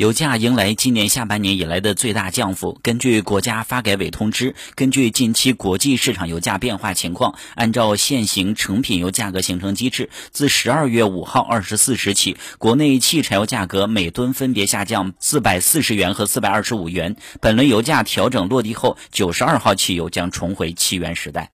油价迎来今年下半年以来的最大降幅。根据国家发改委通知根据近期国际市场油价变化情况按照现行成品油价格形成机制自十二月五号二十四时起国内汽柴油价格每吨分别下降四百四十元和四百二十五元。本轮油价调整落地后九十二号汽油将重回七元时代。